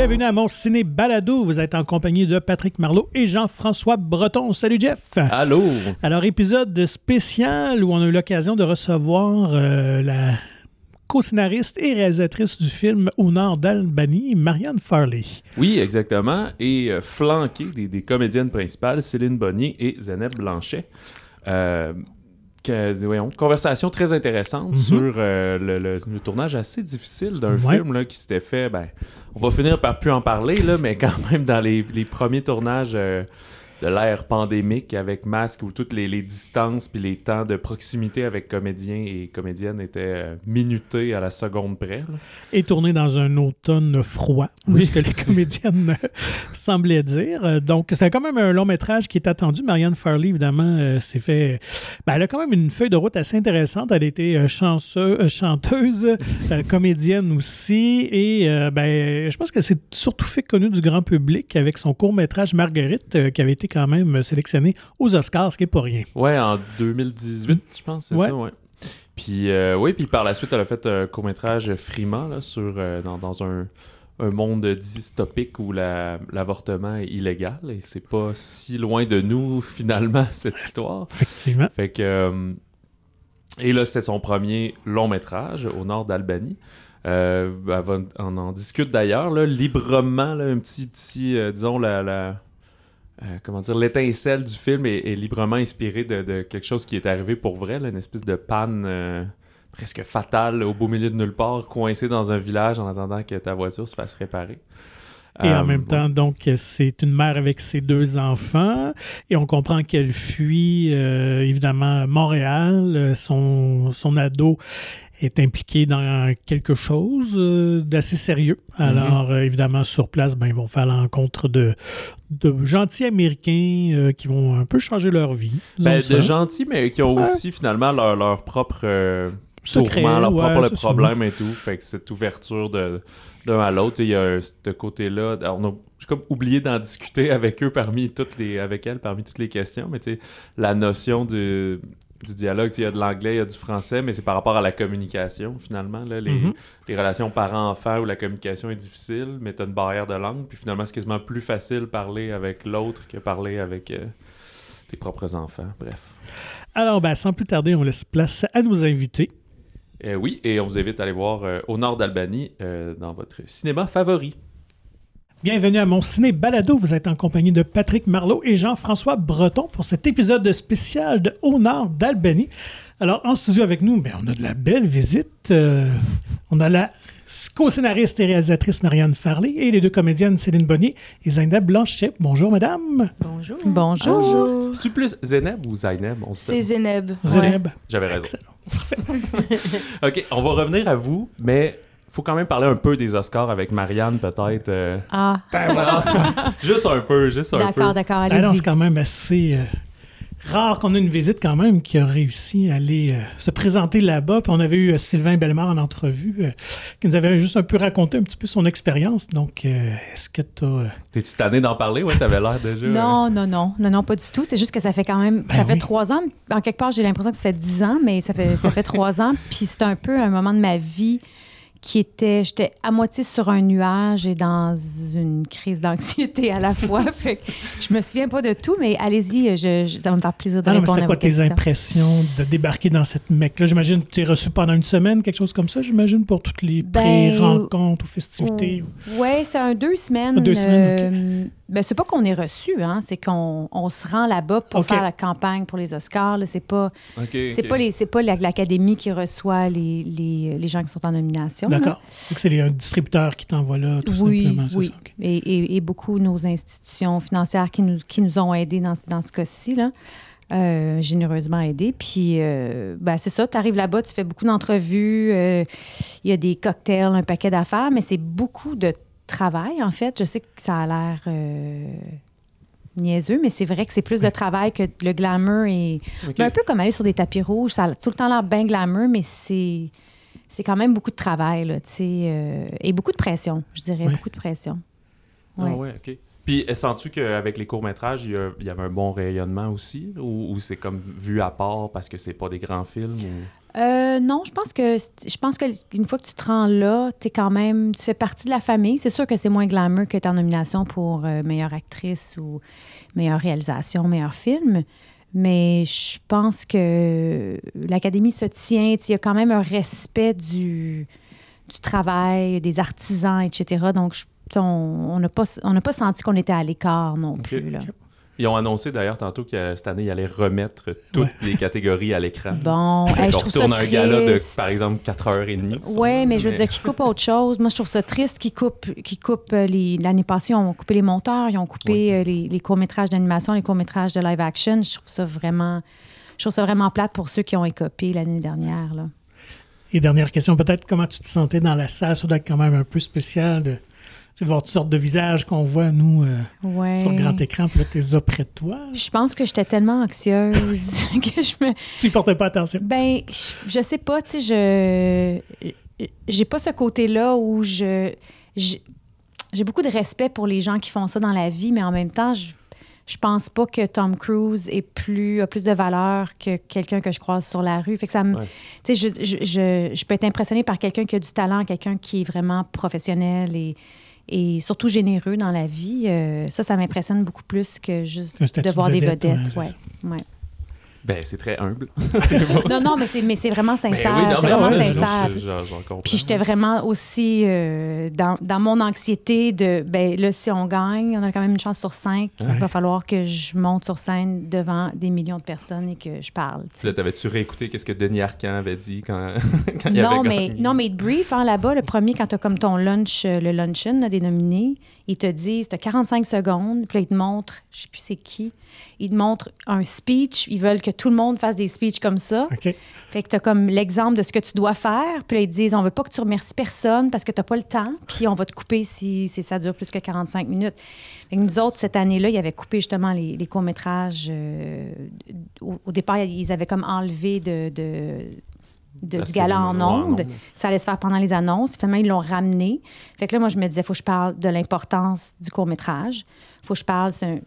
bienvenue à mon ciné balado. Vous êtes en compagnie de Patrick Marlot et Jean-François Breton. Salut Jeff. Allô. Alors, épisode spécial où on a eu l'occasion de recevoir euh, la co-scénariste et réalisatrice du film Au nord d'Albanie, Marianne Farley. Oui, exactement. Et euh, flanqué des, des comédiennes principales, Céline Bonnier et Zeneb Blanchet. Euh, que- voyons, conversation très intéressante Mhm. sur euh, le, le- le tournage assez difficile d'un Ouais. film là, qui s'était fait. Ben, on va finir par plus en parler, là, mais quand même dans les, les premiers tournages euh, de l'ère pandémique avec masque où toutes les, les distances puis les temps de proximité avec comédiens et comédiennes étaient euh, minutés à la seconde près. là. Et tourné dans un automne froid, Oui. ce que les comédiennes euh, semblaient dire. Euh, Donc, c'était quand même un long métrage qui est attendu. Marianne Farley, évidemment, euh, s'est fait. ben, elle a quand même une feuille de route assez intéressante. Elle était euh, euh, chanteuse, comédienne aussi. Et ben, je pense qu'elle s'est surtout fait connue du grand public avec son court-métrage Marguerite, euh, qui avait été quand même sélectionné aux Oscars, ce qui n'est pas rien. Ouais, en 2018, je pense, c'est Ouais. ça, ouais. Puis, euh, oui, puis par la suite, elle a fait un court-métrage Frima, là, sur, euh, dans, dans un, un monde dystopique où la- l'avortement est illégal. Et c'est pas si loin de nous, finalement, cette histoire. Effectivement. Fait que... euh, et là, c'est son premier long-métrage au nord d'Albanie. Euh, on en discute d'ailleurs, librement, là, un petit, petit euh, disons, la... la- euh, comment dire, l'étincelle du film est, librement inspirée de, quelque chose qui est arrivé pour vrai, une espèce de panne euh, presque fatale au beau milieu de nulle part, coincé dans un village en attendant que ta voiture se fasse réparer. Et en Euh, même temps, donc, c'est une mère avec ses deux enfants. Et on comprend qu'elle fuit, euh, évidemment, Montréal. Son, son ado est impliqué dans quelque chose euh, d'assez sérieux. Mhm. Alors, évidemment, sur place, ben, ils vont faire l'encontre de, de gentils Américains euh, qui vont un peu changer leur vie. Ben, ça. de gentils, mais qui ont Ouais. aussi finalement leur, leur propre tourment, leur ouais, propre c'est ça. problème et tout. Fait que cette ouverture de d'un à l'autre, il y a ce côté-là. On a j'ai comme oublié d'en discuter avec eux parmi toutes les avec elle parmi toutes les questions, mais tu sais la notion du du dialogue, il y a de l'anglais, il y a du français, mais c'est par rapport à la communication, finalement. Là, les, Mhm. les relations parents-enfants où la communication est difficile, mais tu as une barrière de langue, puis finalement, c'est quasiment plus facile parler avec l'autre que parler avec euh, tes propres enfants. Bref. Alors, ben, sans plus tarder, on laisse place à nos invités. Euh, oui, et on vous invite à aller voir euh, au nord d'Albanie euh, dans votre cinéma favori. Bienvenue à mon ciné balado. Vous êtes en compagnie de Patrick Marlot et Jean-François Breton pour cet épisode spécial de Au Nord d'Albanie. Alors, en studio avec nous, ben, on a de la belle visite. On a la co-scénariste et réalisatrice Marianne Farley et les deux comédiennes Céline Bonnier et Zainab Blanchet. Bonjour, madame. Bonjour. Bonjour. C'est-tu plus Zeneb ou se C'est Zéneb. Zainab. J'avais raison. OK, on va revenir à vous, mais faut quand même parler un peu des Oscars avec Marianne, peut-être. euh, Ah, Ben voilà. juste un peu, juste un peu. d'accord, d'accord, Ah non, allez-y. c'est quand même assez euh, rare qu'on ait une visite quand même qui a réussi à aller euh, se présenter là-bas. Puis on avait eu euh, Sylvain Bellemare en entrevue euh, qui nous avait juste un peu raconté un petit peu son expérience. Donc, euh, est-ce que tu as... T'es-tu tanné d'en parler? Ouais, t'avais l'air déjà. Non, non, non, non, non, pas du tout. C'est juste que ça fait quand même, Ben ça fait oui. trois ans. En quelque part, j'ai l'impression que ça fait dix ans, mais ça fait, ça fait trois ans. Puis c'est un peu un moment de ma vie qui était, j'étais à moitié sur un nuage et dans une crise d'anxiété à la fois. fait que je me souviens pas de tout, mais allez-y, je, je- ça va me faire plaisir de Ah non, mais répondre c'était à quoi vos tes questions. impressions de débarquer dans cette mecque-là? J'imagine que tu es reçu pendant une semaine, quelque chose comme ça, j'imagine, pour toutes les Ben, pré-rencontres ou festivités. Oui, c'est un deux semaines. Ah, deux semaines, euh, ben, c'est pas qu'on est reçu, hein, c'est qu'on on se rend là-bas pour faire la campagne pour les Oscars. là. C'est pas, c'est pas, les, c'est pas la- l'académie qui reçoit les, les, les gens qui sont en nomination. D'accord. Donc, c'est les- un distributeur qui t'envoie là, tout Oui, simplement. oui. ça. Et, et- et beaucoup nos institutions financières qui nous, qui nous ont aidés dans, ce- dans ce cas-ci, là, euh, généreusement aidés. Puis, euh, ben, c'est ça, tu arrives là-bas, tu fais beaucoup d'entrevues, euh, il y a des cocktails, un paquet d'affaires, mais c'est beaucoup de travail, en fait. Je sais que ça a l'air euh, niaiseux, mais c'est vrai que c'est plus de travail que le glamour. Et... Ben, un peu comme aller sur des tapis rouges, ça a tout le temps l'air bien glamour, mais c'est... C'est quand même beaucoup de travail, là, tu sais, euh, et beaucoup de pression, je dirais, Ouais. beaucoup de pression. Ah Ouais. ouais, OK. Puis, sens-tu qu'avec les courts-métrages, il y, a- il y avait un bon rayonnement aussi? Ou, ou c'est comme vu à part parce que c'est pas des grands films? ou- Euh, non, je pense que je pense que une fois que tu te rends là, tu quand même tu fais partie de la famille. C'est sûr que c'est moins glamour que ta nomination pour euh, meilleure actrice ou meilleure réalisation, meilleur film. Mais je pense que l'académie se tient. Il y a quand même un respect du, du travail, des artisans, etc. Donc, on n'a pas, on pas senti qu'on était à l'écart non plus. Là. Ils ont annoncé d'ailleurs tantôt que cette année, ils allaient remettre toutes les catégories à l'écran. Bon, je trouve ça un gala de, par exemple, 4h30. Oui, mais je veux dire qu'ils coupent autre chose. Moi, je trouve ça triste qu'ils coupent, qu'ils coupent euh, les... L'année passée, ils ont coupé les monteurs, ils ont coupé euh, les, courts-métrages d'animation, les courts-métrages de live-action. Je trouve ça vraiment... Je trouve ça vraiment plate pour ceux qui ont écopé l'année dernière. Là. Et dernière question, peut-être comment tu te sentais dans la salle? Ça doit être quand même un peu spécial de de voir toutes sortes de visages qu'on voit, nous, euh, sur le grand écran, puis là, tu es près de toi. Je pense que j'étais tellement anxieuse que je me... Tu ne portais pas attention? Ben, je, sais pas, tu sais, je... J'ai pas ce côté-là où je... J'ai beaucoup de respect pour les gens qui font ça dans la vie, mais en même temps, je, je pense pas que Tom Cruise est plus, a plus de valeur que quelqu'un que je croise sur la rue. Fait que ça me, je, je, je, je, peux être impressionnée par quelqu'un qui a du talent, quelqu'un qui est vraiment professionnel et et surtout généreux dans la vie. Euh, ça, ça m'impressionne beaucoup plus que juste de voir des vedettes. Ouais, ouais. Ben, c'est très humble. non, non, mais c'est, mais c'est vraiment ben sincère. c'est vraiment sincère. Puis j'étais vraiment aussi euh, dans, dans, mon anxiété de, ben là, si on gagne, on a quand même une chance sur cinq. Il va falloir que je monte sur scène devant des millions de personnes et que je parle. Là, t'avais-tu réécouté qu'est-ce que Denis Arcand avait dit quand, quand il non, avait mais, Non, mais brief, hein, là-bas, le premier, quand tu as comme ton lunch, euh, le luncheon là, des nominés, ils te disent, tu as 45 secondes, puis là, ils te montrent, je sais plus c'est qui, ils te montrent un speech, ils veulent que tout le monde fasse des speeches comme ça. Fait que tu as comme l'exemple de ce que tu dois faire, puis là, ils te disent, on veut pas que tu remercies personne parce que tu n'as pas le temps, puis on va te couper si, ça dure plus que 45 minutes. Fait que nous autres, cette année-là, ils avaient coupé justement les, courts-métrages. Euh, au, départ, ils avaient comme enlevé de de, du gala en ondes. Ça allait se faire pendant les annonces. Finalement, ils l'ont ramené. Fait que là, moi, je me disais, il faut que je parle de l'importance du court-métrage. Il faut que je parle, c'est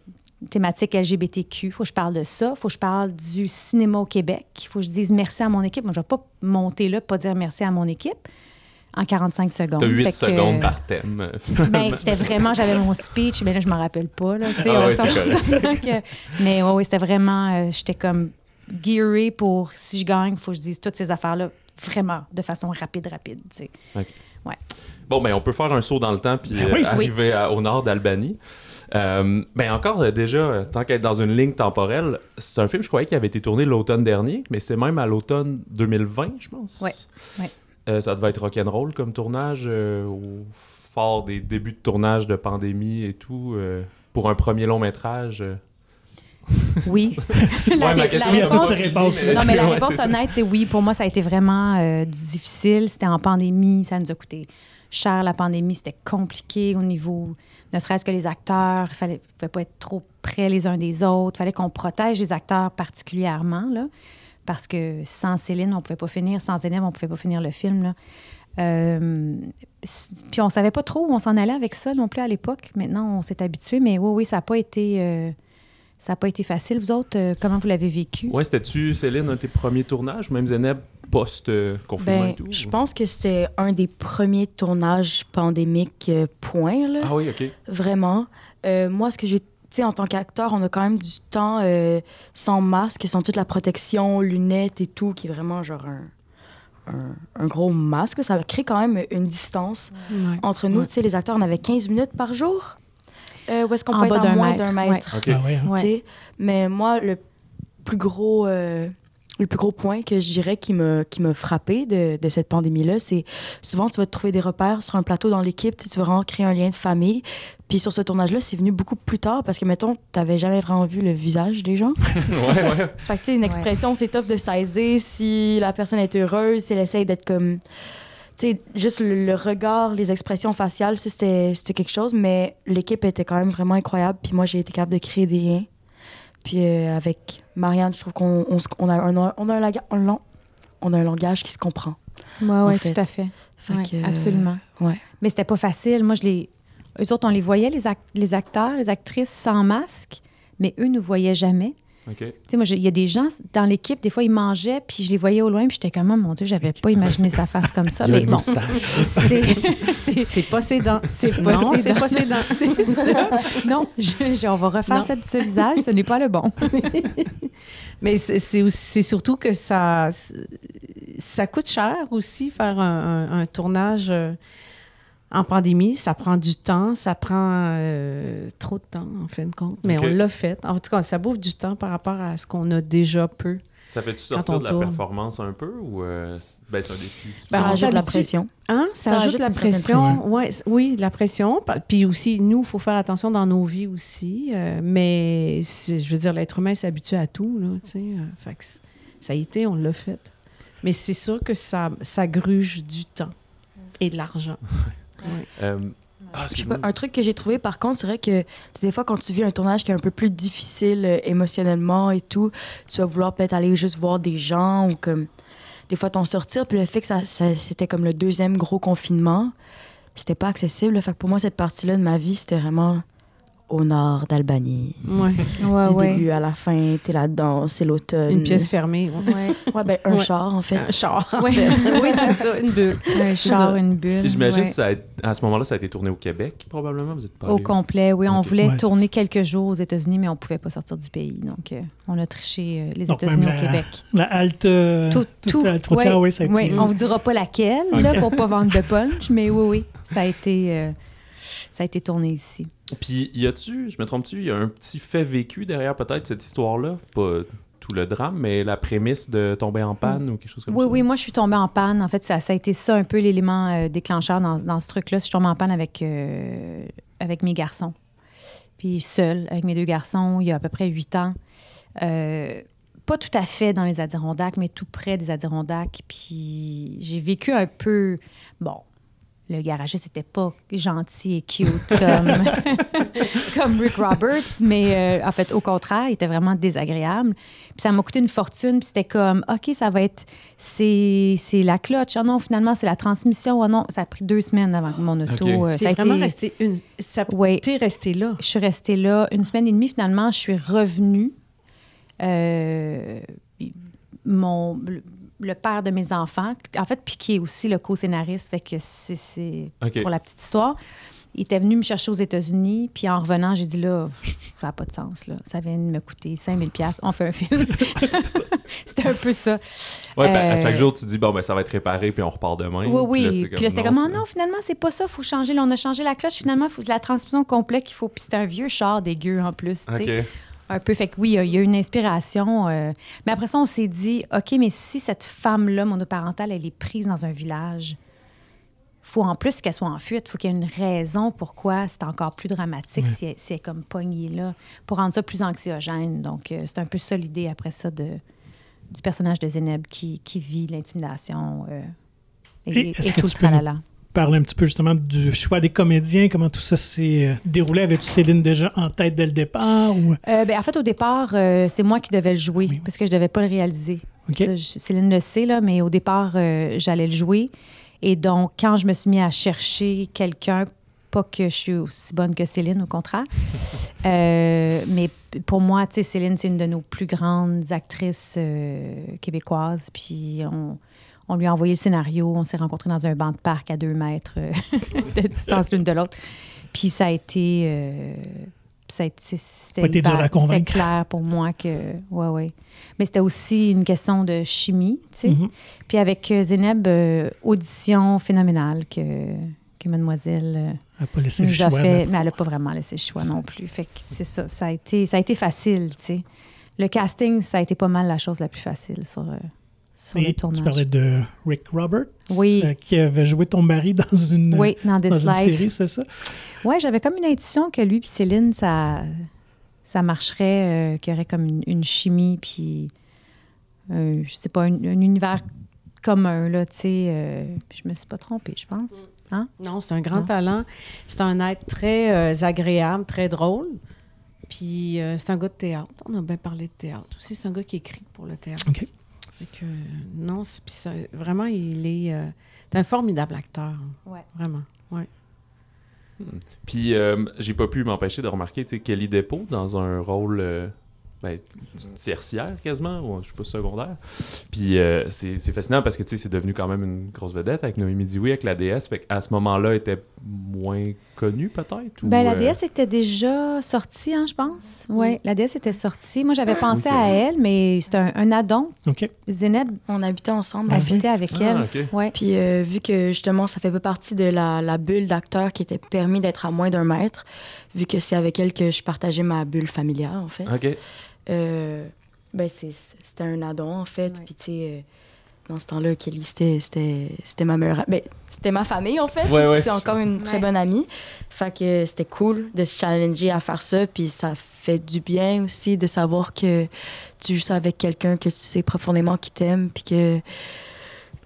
thématique LGBTQ. Il faut que je parle de ça. Il faut que je parle du cinéma au Québec. Il faut que je dise merci à mon équipe. Moi, je ne vais pas monter là pas dire merci à mon équipe en 45 secondes. Tu as 8 secondes par thème. Ben, c'était vraiment, j'avais mon speech, mais là, je ne me rappelle pas. Là, ah ouais, c'est mais oui, c'était vraiment, euh, j'étais comme gearé pour si je gagne, il faut que je dise toutes ces affaires-là vraiment de façon rapide, rapide. Ouais. Bon, ben, on peut faire un saut dans le temps puis ben euh, arriver au nord d'Albanie. Euh, ben encore, euh, déjà, tant qu'être dans une ligne temporelle, c'est un film, je croyais, qui avait été tourné l'automne dernier, mais c'est même à l'automne 2020, je pense. Oui. Ouais. ça devait être rock'n'roll comme tournage, au fort des débuts de tournage de pandémie et tout, pour un premier long métrage. Oui. la, ma question, la réponse, réponses. Non, mais la réponse honnête, c'est oui. Pour moi, ça a été vraiment euh, difficile. C'était en pandémie. Ça nous a coûté cher, la pandémie. C'était compliqué au niveau, ne serait-ce que les acteurs. Il fallait, fallait pas être trop près les uns des autres. Il fallait qu'on protège les acteurs particulièrement, là, parce que sans Céline, on ne pouvait pas finir. Sans Zénep, on ne pouvait pas finir le film. Là. Euh, puis on savait pas trop où on s'en allait avec ça non plus à l'époque. Maintenant, on s'est habitué, mais oui, oui, ça n'a pas été... Euh, ça n'a pas été facile. Vous autres, euh, comment vous l'avez vécu? Oui, c'était-tu, Céline, un de tes premiers tournages, même Zeneb, post-confinement ben, et tout? Je pense que c'était un des premiers tournages pandémiques, euh, point. Là. Ah oui, OK. Vraiment. Euh, moi, ce que j'ai. Tu sais, en tant qu'acteur, on a quand même du temps sans masque, sans toute la protection, lunettes et tout, qui est vraiment genre un. Un, gros masque. Ça crée quand même une distance entre nous. Tu sais, les acteurs, on avait 15 minutes par jour. Euh, où est-ce qu'on peut être en moins d'un mètre. Ah hein. Mais moi, le plus gros... Euh, le plus gros point que je dirais qui m'a qui frappé de, de cette pandémie-là, c'est souvent tu vas te trouver des repères sur un plateau dans l'équipe, tu vas vraiment créer un lien de famille. Puis sur ce tournage-là, c'est venu beaucoup plus tard parce que, mettons, tu n'avais jamais vraiment vu le visage des gens. ouais, ouais. Fait que, tu sais, une expression, c'est tough de saisir si la personne est heureuse, si elle essaye d'être comme sais, juste le, regard, les expressions faciales, c'était quelque chose, mais l'équipe était quand même vraiment incroyable. Puis moi, j'ai été capable de créer des liens. Puis euh, avec Marianne, je trouve qu'on on, a, un, on, a un, on a un langage qui se comprend. Oui, oui, tout à fait. absolument. Ouais. Mais c'était pas facile. Moi, je les. Eux autres, on les voyait, les, les acteurs, les actrices sans masque, mais eux ne nous voyaient jamais. OK. Tu sais, moi, il y a des gens dans l'équipe, des fois, ils mangeaient, puis je les voyais au loin, puis j'étais comme, oh, mon Dieu, j'avais pas imaginé sa face comme ça. Mais bon, c'est. pas ses dents. C'est non, pas ses c'est dents. pas ses dents. C'est ça. Non, je- je- on va refaire Non. cette- ce visage, ce n'est pas le bon. Mais c'est surtout que ça, ça coûte cher aussi faire un, un- un tournage euh, en pandémie. Ça prend du temps, ça prend euh, trop de temps en fin de compte. Mais on l'a fait. En tout cas, ça bouffe du temps par rapport à ce qu'on a déjà peu. Ça fait-tu sortir de la tourne. performance un peu ou euh, ben, c'est un défi? Ben, ça on rajoute de la pression. Hein? Ça, Ça ajoute rajoute la pression. pression. Ouais, oui, de la pression. Puis aussi, nous, il faut faire attention dans nos vies aussi. euh, mais je veux dire, l'être humain s'habitue à tout. Là, tu sais, euh, fait que ça a été, on l'a fait. Mais c'est sûr que ça, ça gruge du temps et de l'argent. Ouais. Euh, ah, pas, un truc que j'ai trouvé par contre, c'est vrai que des fois quand tu vis un tournage qui est un peu plus difficile euh, émotionnellement et tout, tu vas vouloir peut-être aller juste voir des gens ou comme des fois t'en sortir. Puis le fait que ça, ça- c'était comme le deuxième gros confinement, c'était pas accessible. Fait que pour moi, cette partie-là de ma vie, c'était vraiment au nord d'Albanie. Ouais. Ouais, du ouais. début à la fin, t'es là-dedans, c'est l'automne. Une pièce fermée. ouais. Ouais. Ben un Ouais. char en fait. Un char. en Ouais. fait. oui, c'est ça, une bulle. Un char, ça. une bulle. J'imagine ouais. que ça a été- à ce moment-là, ça a été tourné au Québec, probablement. Vous êtes pas Au allé- complet, oui. On voulait tourner quelques jours aux États-Unis, mais on pouvait pas sortir du pays. Donc, euh, on a triché euh, les États-Unis au Québec. La halte. euh, Tout, tout. la halte routière, oui, ça a été. Ouais, On vous dira pas laquelle, là, Ok. pour pas vendre de punch, mais oui, oui, ça a été, euh, ça a été tourné ici. Puis, y a-tu, je me trompe-tu, il y a un petit fait vécu derrière peut-être cette histoire-là? Pas tout le drame, mais la prémisse de tomber en panne ou quelque chose comme Oui, ça? oui, moi, je suis tombée en panne. En fait, ça, ça a été ça un peu l'élément euh, déclencheur dans, dans ce truc-là. Je suis tombée en panne avec, euh, avec mes garçons. Puis seule, avec mes deux garçons, il y a à peu près huit ans. Euh, pas tout à fait dans les Adirondacks, mais tout près des Adirondacks. Puis j'ai vécu un peu... Bon, le garagiste n'était pas gentil et cute comme, comme Rick Roberts, mais euh, en fait, au contraire, il était vraiment désagréable. Puis ça m'a coûté une fortune, puis c'était comme, OK, ça va être, c'est c'est la clutch. Ah non, finalement, c'est la transmission. Ah non, ça a pris deux semaines avant que mon auto... OK. euh, ça a vraiment été- resté une. Ça Oui. t'es resté là. je suis restée là une semaine et demie. Finalement, je suis revenue. Euh, mon, le, père de mes enfants, en fait, puis qui est aussi le co-scénariste, fait que c'est- pour la petite histoire. Il était venu me chercher aux États-Unis, puis en revenant, j'ai dit là, ça n'a pas de sens, là. Ça vient de me coûter 5000 pièces on fait un film. C'était un peu ça. Ouais, ben, à Euh, chaque jour, tu dis, bon, ben, ça va être réparé, puis on repart demain. Oui, oui. Puis là, c'était comme, non, oh non, finalement, c'est pas ça, faut changer. Là, on a changé la cloche, finalement, faut la transmission complète qu'il faut. Puis c'était un vieux char dégueu en plus, tu sais. Un peu. Fait que oui, il y a- une inspiration. euh, Mais après ça, on s'est dit, OK, mais si cette femme-là, monoparentale, elle est prise dans un village, faut en plus qu'elle soit en fuite. faut qu'il y ait une raison pourquoi c'est encore plus dramatique si, elle, si elle est comme pognée là, pour rendre ça plus anxiogène. Donc, euh, c'est un peu ça l'idée après ça de, du personnage de Zéneb qui, qui vit l'intimidation euh, Et et, et tout le nous Parler un petit peu justement du choix des comédiens, comment tout ça s'est euh, déroulé. Avais-tu Céline déjà en tête dès le départ? Ou... Euh, ben, en fait, au départ, euh, c'est moi qui devais le jouer Oui. parce que je devais pas le réaliser. Ça, Céline le sait, là, mais au départ, euh, j'allais le jouer. Et donc, quand je me suis mis à chercher quelqu'un, pas que je suis aussi bonne que Céline, au contraire, mais pour moi, Céline, c'est une de nos plus grandes actrices québécoises. Puis on, on lui a envoyé le scénario. On s'est rencontrés dans un banc de parc à deux mètres euh, de distance l'une de l'autre. Puis ça a été... euh, ça a été- c'était Pas clair pour moi que... Ouais, ouais. Mais c'était aussi une question de chimie, tu sais. Mhm. Puis avec euh, Zéneb, euh, audition phénoménale que, que mademoiselle euh, Elle n'a pas laissé le nous a choix. fait. Mais elle n'a pas vraiment laissé le choix non plus. Fait que c'est ça. Ça a été, ça a été facile, tu sais. Le casting, ça a été pas mal la chose la plus facile sur, euh, sur Et le tu parlais de Rick Robert, Oui, euh, qui avait joué ton mari dans une, oui, dans une série, c'est ça? Ouais, j'avais comme une intuition que lui et Céline, ça, ça marcherait, euh, qu'il y aurait comme une, une chimie, puis, euh, je sais pas, un, un univers commun, là, tu sais. euh, puis je me suis pas trompée, je pense. Non, c'est un grand Non. talent. C'est un être très euh, agréable, très drôle. Puis euh, c'est un gars de théâtre. On a bien parlé de théâtre aussi. C'est un gars qui écrit pour le théâtre. OK. Fait que, non, c'est, puis ça- vraiment, il est, euh, c'est un formidable acteur. Ouais. Vraiment. Puis, euh, j'ai pas pu m'empêcher de remarquer, tu sais, Kelly Depot dans un rôle euh, ben, tertiaire quasiment, ou je sais pas, secondaire. Puis euh, c'est c'est fascinant parce que tu sais, c'est devenu quand même une grosse vedette avec Noémie Dioui, avec la DS. Fait qu'à ce moment-là, elle était moins connue peut-être? ou, Ben, la euh, déesse était déjà sortie, hein, je pense. Oui, la déesse était sortie. Moi, j'avais pensé c'est à elle, mais c'était un, un addon. OK. Zéneb On habitait ensemble. en fait. habitait avec Ah, elle. Ouais. Puis euh, vu que justement, ça fait pas partie de la, la bulle d'acteur qui était permis d'être à moins d'un mètre, vu que c'est avec elle que je partageais ma bulle familiale, en fait, Ok. Euh, ben c'était un addon, en fait. Ouais. Puis tu sais, euh, dans ce temps-là, Kelly, c'était- c'était c'était ma meilleure... Ben, c'était ma famille, en fait. Ouais, C'est encore une très Ouais. bonne amie. Fait que c'était cool de se challenger à faire ça. Puis ça fait du bien aussi de savoir que tu joues ça avec quelqu'un que tu sais profondément qui t'aime. Puis que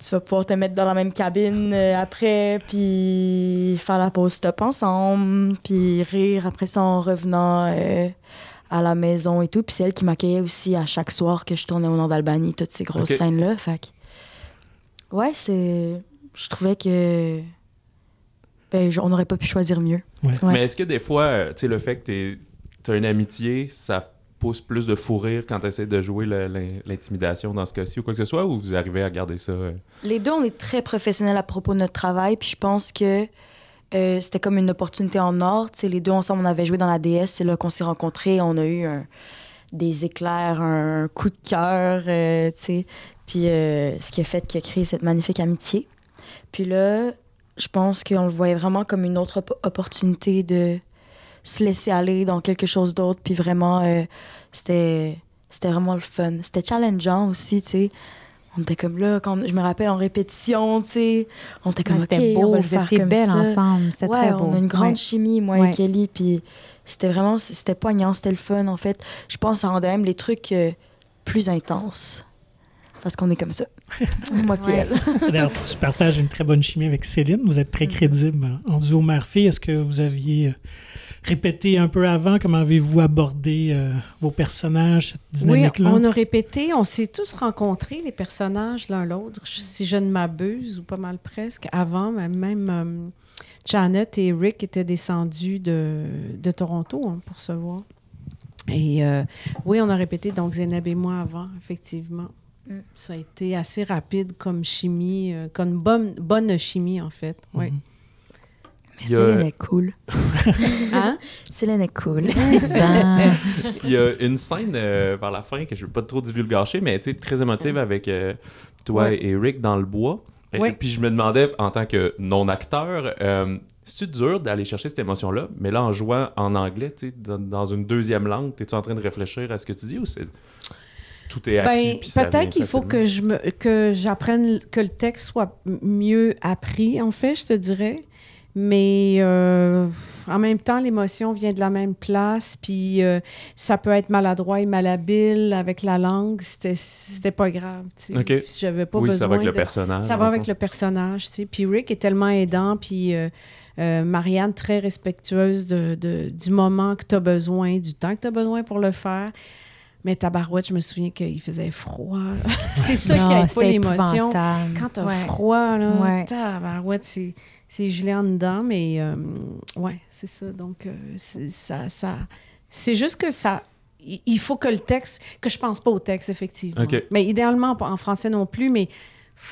tu vas pouvoir te mettre dans la même cabine euh, après, puis faire la pause stop ensemble, puis rire après ça en revenant euh, à la maison et tout. Puis c'est elle qui m'accueillait aussi à chaque soir que je tournais au nord d'Albanie, toutes ces grosses scènes-là. Fait que, ouais, c'est. Je trouvais que. Ben, on n'aurait pas pu choisir mieux. Ouais. Mais est-ce que des fois, euh, tu sais, le fait que tu as une amitié, ça pousse plus de fou rire quand tu essaies de jouer l'intimidation dans ce cas-ci ou quoi que ce soit, ou vous arrivez à garder ça? euh? Les deux, on est très professionnels à propos de notre travail, puis je pense que euh, c'était comme une opportunité en or. Tu sais, les deux ensemble, on avait joué dans la DS, c'est là qu'on s'est rencontrés, on a eu des éclairs, un coup de cœur, euh, puis euh, ce qui a fait qu'il a créé cette magnifique amitié. Puis là, je pense qu'on le voyait vraiment comme une autre op- opportunité de se laisser aller dans quelque chose d'autre, puis vraiment, euh, c'était c'était vraiment le fun. C'était challengeant aussi, tu sais. On était comme là, quand je me rappelle en répétition, tu sais, on était comme Ouais, C'était OK, on beau, va le faire comme belles ça. ensemble. C'était Ouais, très beau. on a une grande Ouais. chimie, moi Ouais. et Kelly, puis c'était vraiment, c'était poignant, c'était le fun, en fait. Je pense que ça rendait même les trucs euh, plus intenses. Parce qu'on est comme ça. moi Ouais. elle. D'ailleurs, tu partages une très bonne chimie avec Céline. Vous êtes très Mm. crédible en duo mère-fille. Est-ce que vous aviez euh, répété un peu avant? Comment avez-vous abordé euh, vos personnages, cette Oui, dynamique-là? on a répété, on s'est tous rencontrés, les personnages, l'un l'autre, je- si je ne m'abuse, ou pas mal presque, avant, mais même euh, Janet et Rick étaient descendus de, de Toronto hein, pour se voir. Et euh, oui, on a répété, donc Zénab et moi avant, effectivement. Mm. Ça a été assez rapide comme chimie, euh, comme bonne, bonne chimie, en fait. Oui. Mhm. Mais Il y a- Céline est cool. Hein? Céline est cool. Il y a une scène euh, vers la fin que je ne veux pas trop divulgacher, mais très émotive avec euh, toi Ouais. et Eric dans le bois. Et- Ouais. Puis je me demandais, en tant que non-acteur, euh, c'est-tu dur d'aller chercher cette émotion-là, mais là, en jouant en anglais, tu dans, dans une deuxième langue, es-tu en train de réfléchir à ce que tu dis ou c'est tout est acquis? Ben, peut-être qu'il faut que je me que j'apprenne que le texte soit mieux appris en fait je te dirais mais euh, en même temps l'émotion vient de la même place puis euh, ça peut être maladroit et malhabile avec la langue c'était c'était pas grave tu sais Ok. j'avais pas Oui, besoin ça va avec le personnage. ça va avec fond. le personnage, tu sais. Puis Rick est tellement aidant, puis euh, euh, Marianne très respectueuse de, de- du moment que tu as besoin, du temps que tu as besoin pour le faire. Mais tabarouette, je me souviens qu'il faisait froid. c'est ça qui aide pas l'émotion. Quand tu as Ouais. froid, là, Ouais. tabarouette, c'est, c'est gelé en dedans, mais euh, ouais, c'est ça. Donc, euh, c'est, ça, ça, c'est juste que ça... il- faut que le texte... Que je pense pas au texte, effectivement. OK. Mais idéalement, pas en français non plus, mais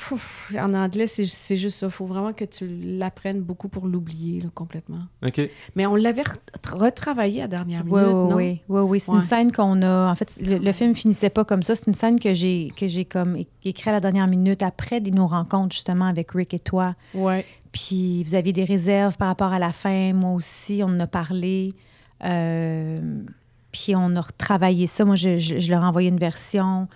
pff, en anglais, c'est, c'est juste ça. Il faut vraiment que tu l'apprennes beaucoup pour l'oublier là, complètement. OK. Mais on l'avait re- retravaillé à dernière minute, Oui, oui, non? oui, oui, oui. C'est Ouais. une scène qu'on a. En fait, le, le film finissait pas comme ça. C'est une scène que j'ai que j'ai comme é- écrit à la dernière minute après des- nos rencontres justement avec Rick et toi. Ouais. Puis vous aviez des réserves par rapport à la fin. Moi aussi, on en a parlé. Euh, puis on a retravaillé ça. Moi, je, je- je leur ai envoyé une version.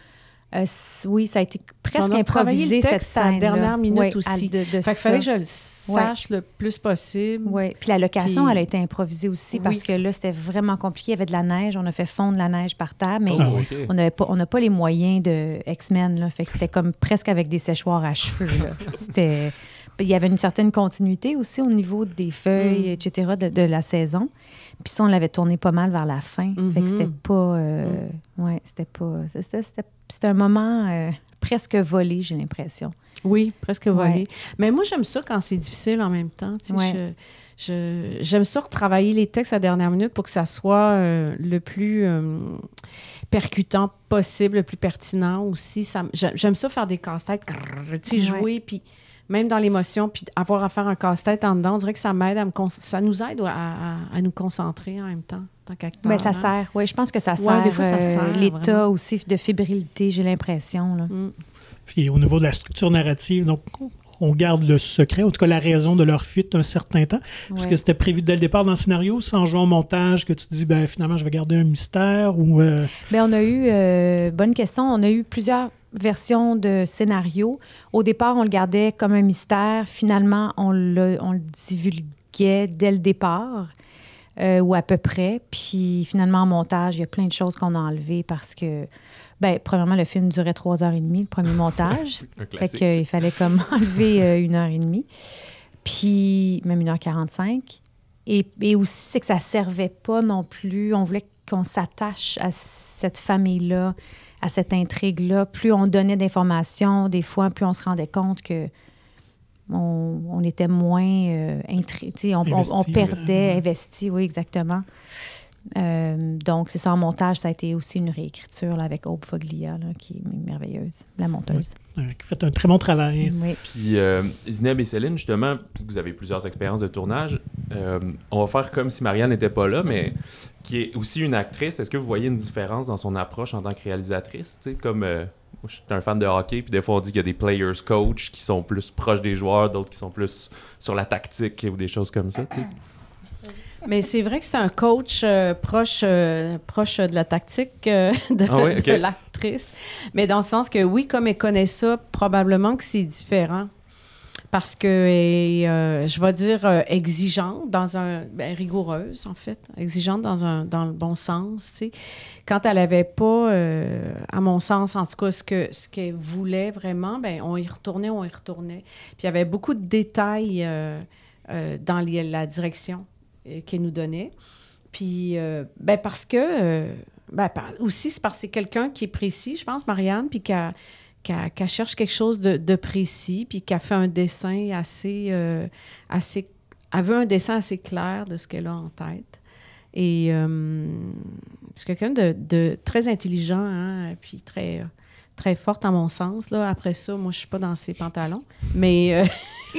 Euh, oui, ça a été presque On a retravaillé improvisé le cette texte à la scène dernière minute ouais, aussi. de, de Fait qu'il ça. fallait que je le sache le plus possible. Oui, puis la location, Puis- elle a été improvisée aussi Oui. parce que là, c'était vraiment compliqué. Il y avait de la neige. On a fait fondre la neige par terre, mais Oh, Ah on n'avait pas, on n'a pas les moyens de X-Men. Fait que c'était comme presque avec des séchoirs à cheveux. C'était... Il y avait une certaine continuité aussi au niveau des feuilles, Mm. etc., de, de la saison. Puis ça, on l'avait tourné pas mal vers la fin. Fait que Mhm. c'était pas... euh, Ouais, c'était pas... C'était, un moment euh, presque volé, j'ai l'impression. Oui, presque volé. Ouais. Mais moi, j'aime ça quand c'est difficile en même temps. tu sais. Ouais. Je- J'aime ça retravailler les textes à la dernière minute pour que ça soit euh, le plus euh, percutant possible, le plus pertinent aussi. Ça J'aime ça faire des casse-têtes, tu sais, Ouais. jouer, puis même dans l'émotion, puis avoir à faire un casse-tête en dedans, on dirait que ça m'aide à me ça nous aide à, à- à nous concentrer en même temps, tant qu'acteur. Ben, ça hein. sert. Oui, je pense que ça Ouais, sert. des fois, ça euh, sert, L'état aussi de fébrilité, j'ai l'impression. là. Mm. Puis au niveau de la structure narrative, donc on garde le secret, en tout cas la raison de leur fuite un certain temps. Est-ce Ouais. que c'était prévu dès le départ dans le scénario, sans jouer au montage, que tu te dis, ben, finalement, je vais garder un mystère ou. euh, Bien, on a eu, euh, bonne question, on a eu plusieurs versions de scénario. Au départ, on le gardait comme un mystère. Finalement, on le, on le divulguait dès le départ, euh, ou à peu près. Puis finalement, en montage, il y a plein de choses qu'on a enlevées parce que, ben, premièrement, le film durait trois heures et demie, le premier montage. Fait qu'il fallait comme enlever euh, une heure et demie. Puis même une heure 45. Et, et aussi, c'est que ça servait pas non plus. On voulait qu'on s'attache à cette famille-là, à cette intrigue-là. Plus on donnait d'informations, des fois, plus on se rendait compte que on, on était moins euh, intri- tu sais, on, on- perdait, investi. investi, oui, exactement. Euh, donc, c'est ça, en montage, ça a été aussi une réécriture là, avec Hope Foglia, là, qui est merveilleuse, la monteuse. qui fait un très bon travail. Oui. Puis euh, Zineb et Céline, justement, vous avez plusieurs expériences de tournage. Euh, on va faire comme si Marianne n'était pas là, mais qui est aussi une actrice. Est-ce que vous voyez une différence dans son approche en tant que réalisatrice? Tu sais, comme euh, moi, je suis un fan de hockey, puis des fois on dit qu'il y a des players coach qui sont plus proches des joueurs, d'autres qui sont plus sur la tactique ou des choses comme ça. Mais c'est vrai que c'est un coach euh, proche, euh, proche de la tactique euh, de, Ah de l'actrice. Mais dans le sens que oui, comme elle connaît ça, probablement que c'est différent. Parce que elle est, euh, je vais dire, euh, exigeante, dans un, ben, rigoureuse en fait, exigeante dans, un, dans le bon sens. tu sais. Quand elle n'avait pas, euh, à mon sens, en tout cas, ce que ce qu'elle voulait vraiment, ben, on y retournait, on y retournait. Puis il y avait beaucoup de détails euh, euh, dans les- la direction euh, qu'elle nous donnait. Puis, euh, ben parce que, euh, ben, aussi, c'est parce que c'est quelqu'un qui est précis, je pense, Marianne, puis qu'elle qu'elle- qu'elle cherche quelque chose de, précis, puis qu'elle fait un dessin assez, euh, assez... Elle un dessin assez clair de ce qu'elle a en tête. Et c'est quelqu'un de, de très intelligent, hein, puis très, très forte à mon sens. Là. Après ça, moi, je suis pas dans ses pantalons. Mais euh,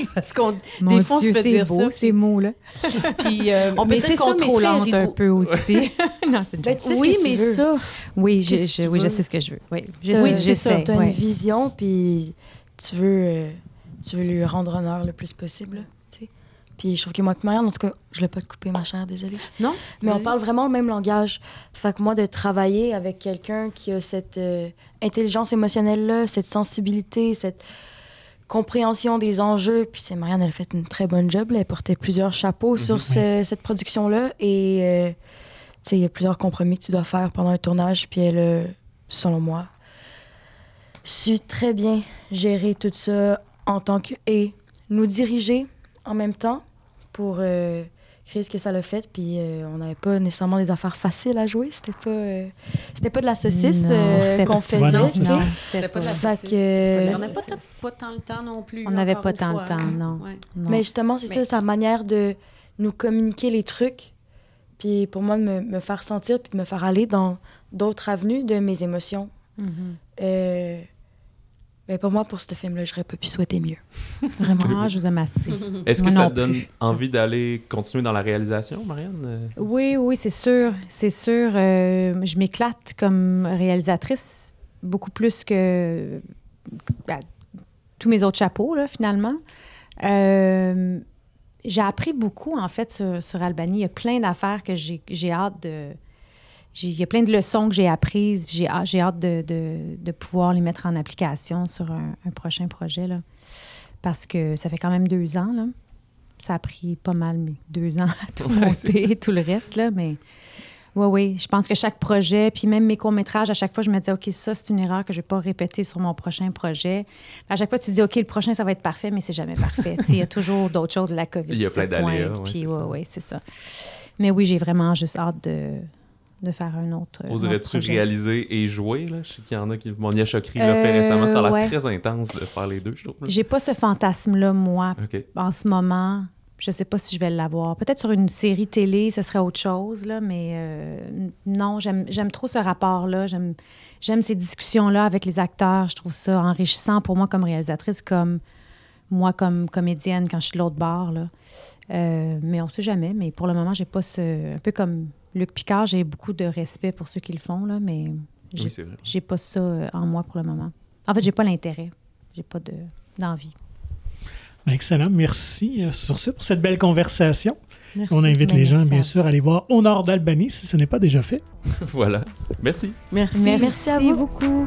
parce qu'on des fois, on se fait c'est dire beau, ça. ces mots-là. Puis, euh, On peut mais dire c'est ça, mais très contrôlante un peu aussi. non, c'est une Ben, tu sais ce oui, que tu mais veux. ça, Oui, je, je- oui, je sais ce que je veux. Oui, j'essaie- Oui, c'est ça, Tu as ouais. une vision, puis tu veux, euh, tu veux lui rendre honneur le plus possible. Puis je trouve que moi, puis Marianne, en tout cas, je l'ai pas te couper, ma chère, désolée. non? Mais on parle vraiment le même langage. Fait que moi, de travailler avec quelqu'un qui a cette euh, intelligence émotionnelle-là, cette sensibilité, cette compréhension des enjeux, puis c'est Marianne, elle a fait une très bonne job. là. Elle portait plusieurs chapeaux sur ce- cette production-là. Et euh, tu sais, il y a plusieurs compromis que tu dois faire pendant un tournage. Puis elle selon moi, su très bien gérer tout ça en tant que... Et nous diriger en même temps pour... euh, créer ce que ça l'a fait. Puis euh, on n'avait pas nécessairement des affaires faciles à jouer. C'était pas, euh, c'était pas de la saucisse euh, c'était qu'on faisait. Ouais, non, C'était c'était pas de la saucisse, que- c'était la pas- On n'avait pas, pas tant le temps non plus. On n'avait pas tant fois, temps, hein. non. Ouais. non. Mais justement, c'est Mais- ça, sa manière de nous communiquer les trucs. Puis pour moi, de me, me faire sentir puis de me faire aller dans d'autres avenues de mes émotions. Mhm. Euh, mais pour moi, pour ce film-là, j'aurais pas pu souhaiter mieux. Vraiment. Ah, je vous aime assez. Est-ce que ça te donne plus. envie d'aller continuer dans la réalisation, Marianne? Euh, Oui, oui, c'est sûr. C'est sûr. euh, je m'éclate comme réalisatrice beaucoup plus que, ben, tous mes autres chapeaux, là, finalement. Euh, j'ai appris beaucoup, en fait, sur, sur Albanie. Il y a plein d'affaires que j'ai j'ai hâte de... j'ai- Il y a plein de leçons que j'ai apprises. puis J'ai hâte- j'ai hâte de, de, de pouvoir les mettre en application sur un, un prochain projet. Là. Parce que ça fait quand même deux ans. Là. Ça a pris pas mal, mais deux ans à tout Ouais, monter, tout le reste. Là, mais oui, oui. Je pense que chaque projet, puis même mes courts-métrages, à chaque fois, je me disais, OK, ça, c'est une erreur que je ne vais pas répéter sur mon prochain projet. À chaque fois, tu te dis, OK, le prochain, ça va être parfait, mais c'est jamais parfait. Il y a toujours d'autres choses de la COVID. Il y a plein d'aléas, ça. ouais, c'est ça. Mais oui, j'ai vraiment juste hâte de, de faire un autre. un Oserais-tu réaliser et jouer? Là? Je sais qu'il y en a qui. Monia Chokri l'a fait Euh, récemment. Ça a l'air ouais. très intense de faire les deux, je trouve. J'ai pas ce fantasme-là, moi, en ce moment. Je sais pas si je vais l'avoir. Peut-être sur une série télé, ce serait autre chose, là, mais euh, non, j'aime trop ce rapport-là. J'aime j'aime ces discussions-là avec les acteurs. Je trouve ça enrichissant pour moi comme réalisatrice, comme moi comme comédienne quand je suis de l'autre bord. Là. Euh, mais on sait jamais. Mais pour le moment, j'ai pas ce... Un peu comme Luc Picard, j'ai beaucoup de respect pour ceux qui le font, là, mais j'ai Oui, pas ça euh, en moi pour le moment. En fait, j'ai pas l'intérêt. J'ai pas de- d'envie. Excellent, merci euh, sur ce pour cette belle conversation. Merci. On invite Mais les gens, bien sûr, à aller voir Au nord d'Albanie si ce n'est pas déjà fait. voilà. Merci. Merci. Merci, Merci à vous. beaucoup.